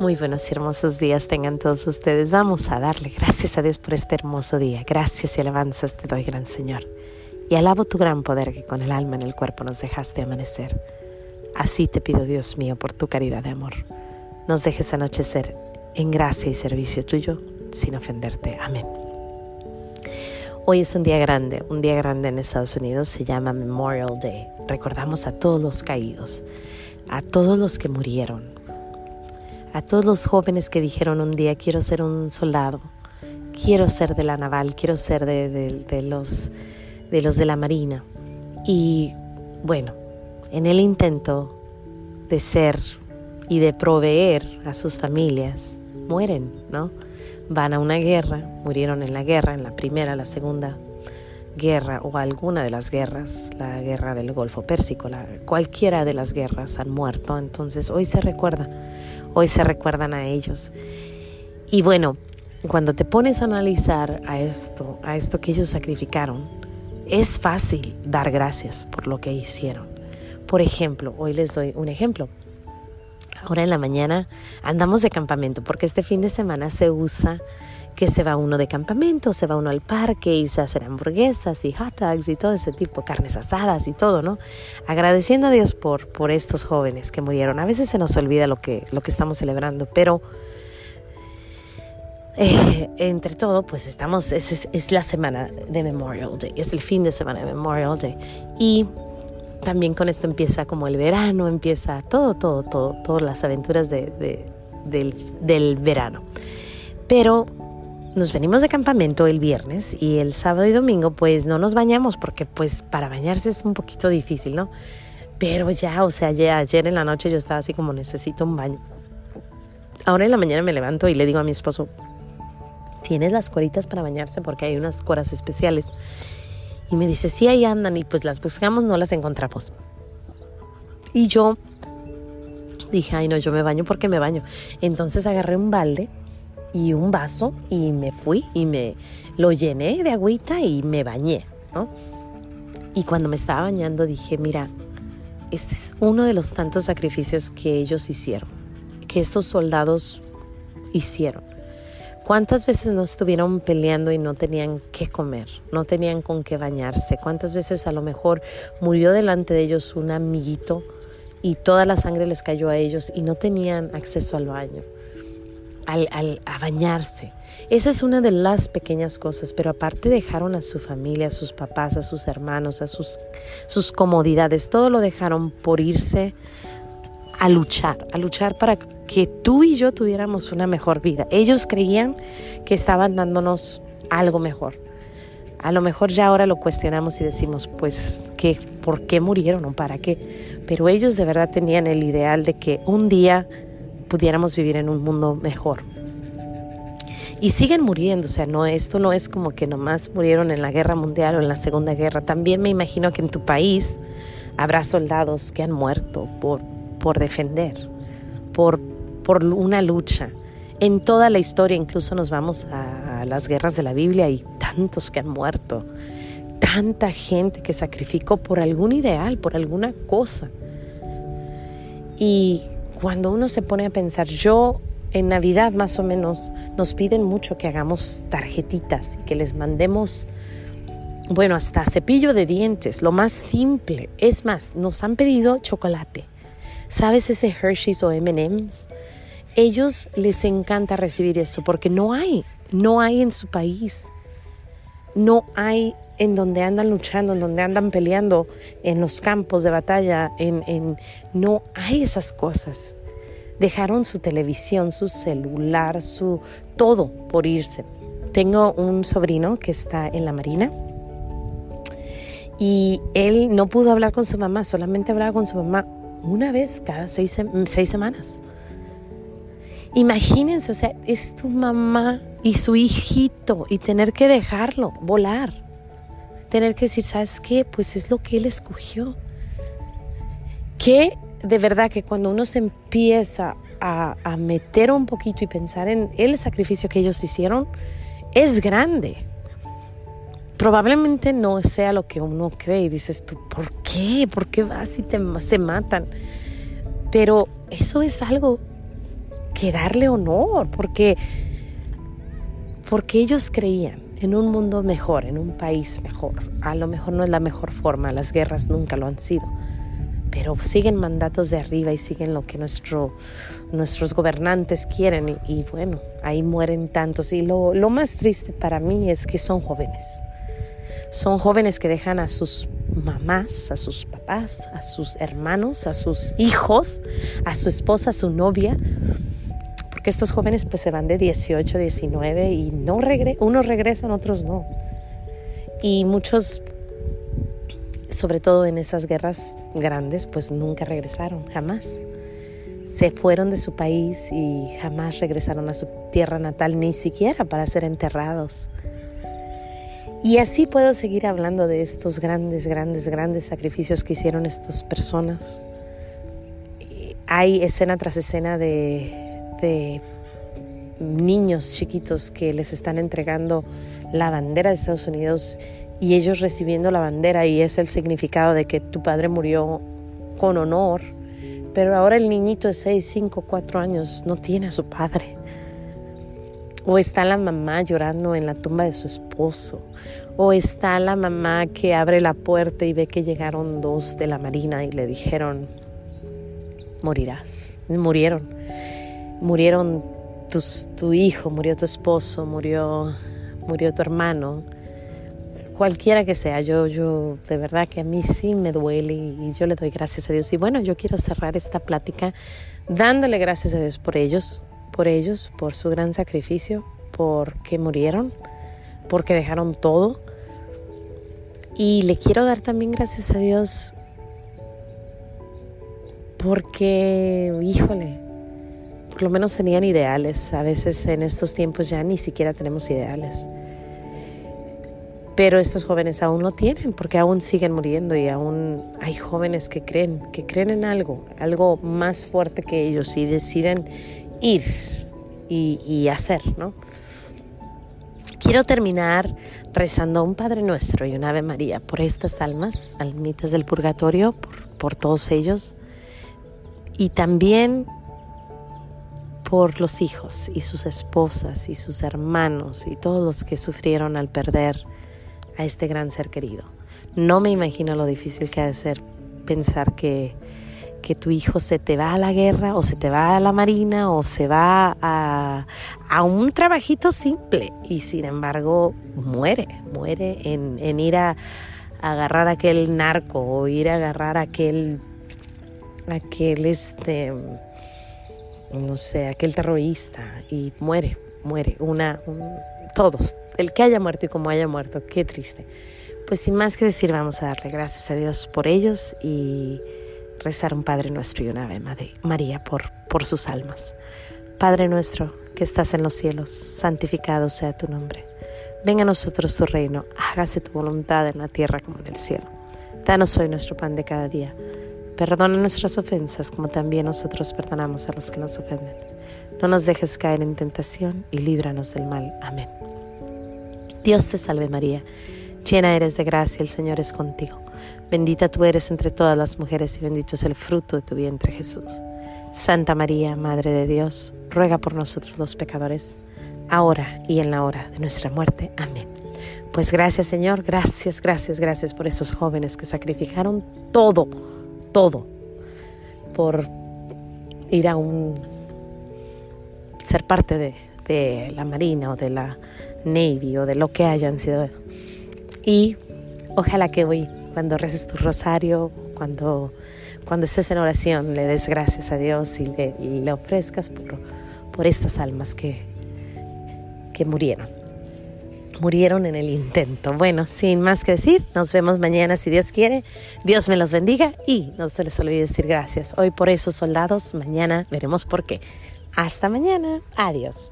Muy buenos y hermosos días tengan todos ustedes. Vamos a darle gracias a Dios por este hermoso día. Gracias y alabanzas te doy, gran Señor. Y alabo tu gran poder que con el alma en el cuerpo nos dejaste amanecer. Así te pido, Dios mío, por tu caridad de amor. Nos dejes anochecer en gracia y servicio tuyo sin ofenderte. Amén. Hoy es un día grande, un día grande en Estados Unidos, se llama Memorial Day. Recordamos a todos los caídos, a todos los que murieron, a todos los jóvenes que dijeron un día quiero ser un soldado, quiero ser de la naval, quiero ser de, los, de los de la marina. Y bueno, en el intento de ser y de proveer a sus familias, mueren, ¿no? Van a una guerra, murieron en la guerra, en la primera, la segunda guerra o alguna de las guerras, la guerra del Golfo Pérsico, la, cualquiera de las guerras han muerto, entonces hoy se recuerda, hoy se recuerdan a ellos. Y bueno, cuando te pones a analizar a esto, a esto que ellos sacrificaron, es fácil dar gracias por lo que hicieron. Por ejemplo, hoy les doy un ejemplo. Ahora en la mañana andamos de campamento porque este fin de semana se usa que se va uno de campamento, se va uno al parque y se hacen hamburguesas y hot dogs y todo ese tipo, carnes asadas y todo, ¿no? Agradeciendo a Dios por, por estos jóvenes que murieron. A veces se nos olvida lo que, lo que estamos celebrando, pero eh, entre todo, pues estamos, es, es, la semana de Memorial Day, es el fin de semana de Memorial Day. Y también con esto empieza como el verano, empieza todo, todo, todo, todas las aventuras de, del, del verano. Pero nos venimos de campamento el viernes y el sábado y domingo pues no nos bañamos porque pues para bañarse es un poquito difícil, ¿no? Pero ya, o sea, ya ayer en la noche yo estaba así como necesito un baño. Ahora en la mañana me levanto y le digo a mi esposo, ¿tienes las coritas para bañarse? Porque hay unas coras especiales. Y me dice, sí, ahí andan y pues las buscamos, no las encontramos. Y yo dije, ay no, yo me baño porque me baño. Entonces agarré un balde y un vaso y me fui y me lo llené de agüita y me bañé, ¿no? Y cuando me estaba bañando dije, mira, este es uno de los tantos sacrificios que ellos hicieron, que estos soldados hicieron. ¿Cuántas veces no estuvieron peleando y no tenían qué comer, no tenían con qué bañarse? ¿Cuántas veces a lo mejor murió delante de ellos un amiguito y toda la sangre les cayó a ellos y no tenían acceso al baño? Al, a bañarse. Esa es una de las pequeñas cosas, pero aparte dejaron a su familia, a sus papás, a sus hermanos, a sus, sus comodidades, todo lo dejaron por irse a luchar, a luchar para que tú y yo tuviéramos una mejor vida. Ellos creían que estaban dándonos algo mejor. A lo mejor ya ahora lo cuestionamos y decimos, pues, ¿qué, ¿por qué murieron o para qué? Pero ellos de verdad tenían el ideal de que un día pudiéramos vivir en un mundo mejor. Y siguen muriendo, o sea, no, esto no es como que nomás murieron en la guerra mundial o en la segunda guerra. También me imagino que en tu país habrá soldados que han muerto por, por defender, por, por una lucha. En toda la historia, incluso nos vamos a, a las guerras de la Biblia y tantos que han muerto, tanta gente que sacrificó por algún ideal, por alguna cosa. Y cuando uno se pone a pensar, yo en Navidad más o menos nos piden mucho que hagamos tarjetitas y que les mandemos, bueno, hasta cepillo de dientes, lo más simple. Es más, nos han pedido chocolate. ¿Sabes ese Hershey's o MM's? Ellos les encanta recibir esto porque no hay, no hay en su país. No hay en donde andan luchando, en donde andan peleando, en los campos de batalla, en, en, no hay esas cosas. Dejaron su televisión, su celular, su todo por irse. Tengo un sobrino que está en la Marina y él no pudo hablar con su mamá, solamente hablaba con su mamá una vez cada seis, semanas. Imagínense, o sea, es tu mamá y su hijito y tener que dejarlo volar tener que decir, ¿sabes qué? Pues es lo que Él escogió. Que de verdad que cuando uno se empieza a, a meter un poquito y pensar en el sacrificio que ellos hicieron, es grande. Probablemente no sea lo que uno cree y dices tú, ¿por qué? ¿Por qué vas y te, se matan? Pero eso es algo que darle honor, porque, porque ellos creían en un mundo mejor, en un país mejor. A lo mejor no es la mejor forma, las guerras nunca lo han sido, pero siguen mandatos de arriba y siguen lo que nuestro, nuestros gobernantes quieren y, bueno, ahí mueren tantos. Y lo, lo más triste para mí es que son jóvenes. Son jóvenes que dejan a sus mamás, a sus papás, a sus hermanos, a sus hijos, a su esposa, a su novia, porque estos jóvenes pues se van de 18, 19 y no regre unos regresan, otros no. Y muchos, sobre todo en esas guerras grandes, pues nunca regresaron, jamás. Se fueron de su país y jamás regresaron a su tierra natal, ni siquiera para ser enterrados. Y así puedo seguir hablando de estos grandes, grandes, grandes sacrificios que hicieron estas personas. Hay escena tras escena de, niños chiquitos que les están entregando la bandera de Estados Unidos y ellos recibiendo la bandera y es el significado de que tu padre murió con honor, pero ahora el niñito de 6, 5, 4 años no tiene a su padre. O está la mamá llorando en la tumba de su esposo. O está la mamá que abre la puerta y ve que llegaron dos de la marina y le dijeron, morirás. Murieron. Murieron tu hijo, murió tu esposo, murió, murió tu hermano. Cualquiera que sea, yo, yo de verdad que a mí sí me duele y yo le doy gracias a Dios. Y bueno, yo quiero cerrar esta plática dándole gracias a Dios por ellos, por ellos, por su gran sacrificio, porque murieron, porque dejaron todo. Y le quiero dar también gracias a Dios porque, híjole, por lo menos tenían ideales. A veces en estos tiempos ya ni siquiera tenemos ideales. Pero estos jóvenes aún lo tienen porque aún siguen muriendo y aún hay jóvenes que creen, que creen en algo, algo más fuerte que ellos y deciden ir y, hacer, ¿no? Quiero terminar rezando a un Padre Nuestro y una Ave María por estas almas, almitas del purgatorio, por, por todos ellos, y también por los hijos y sus esposas y sus hermanos y todos los que sufrieron al perder a este gran ser querido. No me imagino lo difícil que ha de ser pensar que que tu hijo se te va a la guerra o se te va a la marina o se va a, un trabajito simple y sin embargo muere, muere en, ir a, agarrar aquel narco o ir a agarrar aquel, aquel este, no sé, aquel terrorista y muere, muere, una, todos, el que haya muerto y como haya muerto, qué triste. Pues sin más que decir, vamos a darle gracias a Dios por ellos y rezar un Padre nuestro y una Ave María por, por sus almas. Padre nuestro que estás en los cielos, santificado sea tu nombre. Venga a nosotros tu reino, hágase tu voluntad en la tierra como en el cielo. Danos hoy nuestro pan de cada día. Perdona nuestras ofensas como también nosotros perdonamos a los que nos ofenden. No nos dejes caer en tentación y líbranos del mal. Amén. Dios te salve María, llena eres de gracia, el Señor es contigo. Bendita tú eres entre todas las mujeres y bendito es el fruto de tu vientre Jesús. Santa María, Madre de Dios, ruega por nosotros los pecadores, ahora y en la hora de nuestra muerte. Amén. Pues gracias Señor, gracias, gracias, gracias por esos jóvenes que sacrificaron todo, todo, por ir a un, ser parte de, de la Marina o de la Navy o de lo que hayan sido. Y ojalá que hoy cuando reces tu rosario, cuando, cuando estés en oración, le des gracias a Dios y le, ofrezcas por, por estas almas que, que murieron. Murieron en el intento. Bueno, sin más que decir, nos vemos mañana si Dios quiere. Dios me los bendiga y no se les olvide decir gracias. Hoy por esos soldados, mañana veremos por qué. Hasta mañana. Adiós.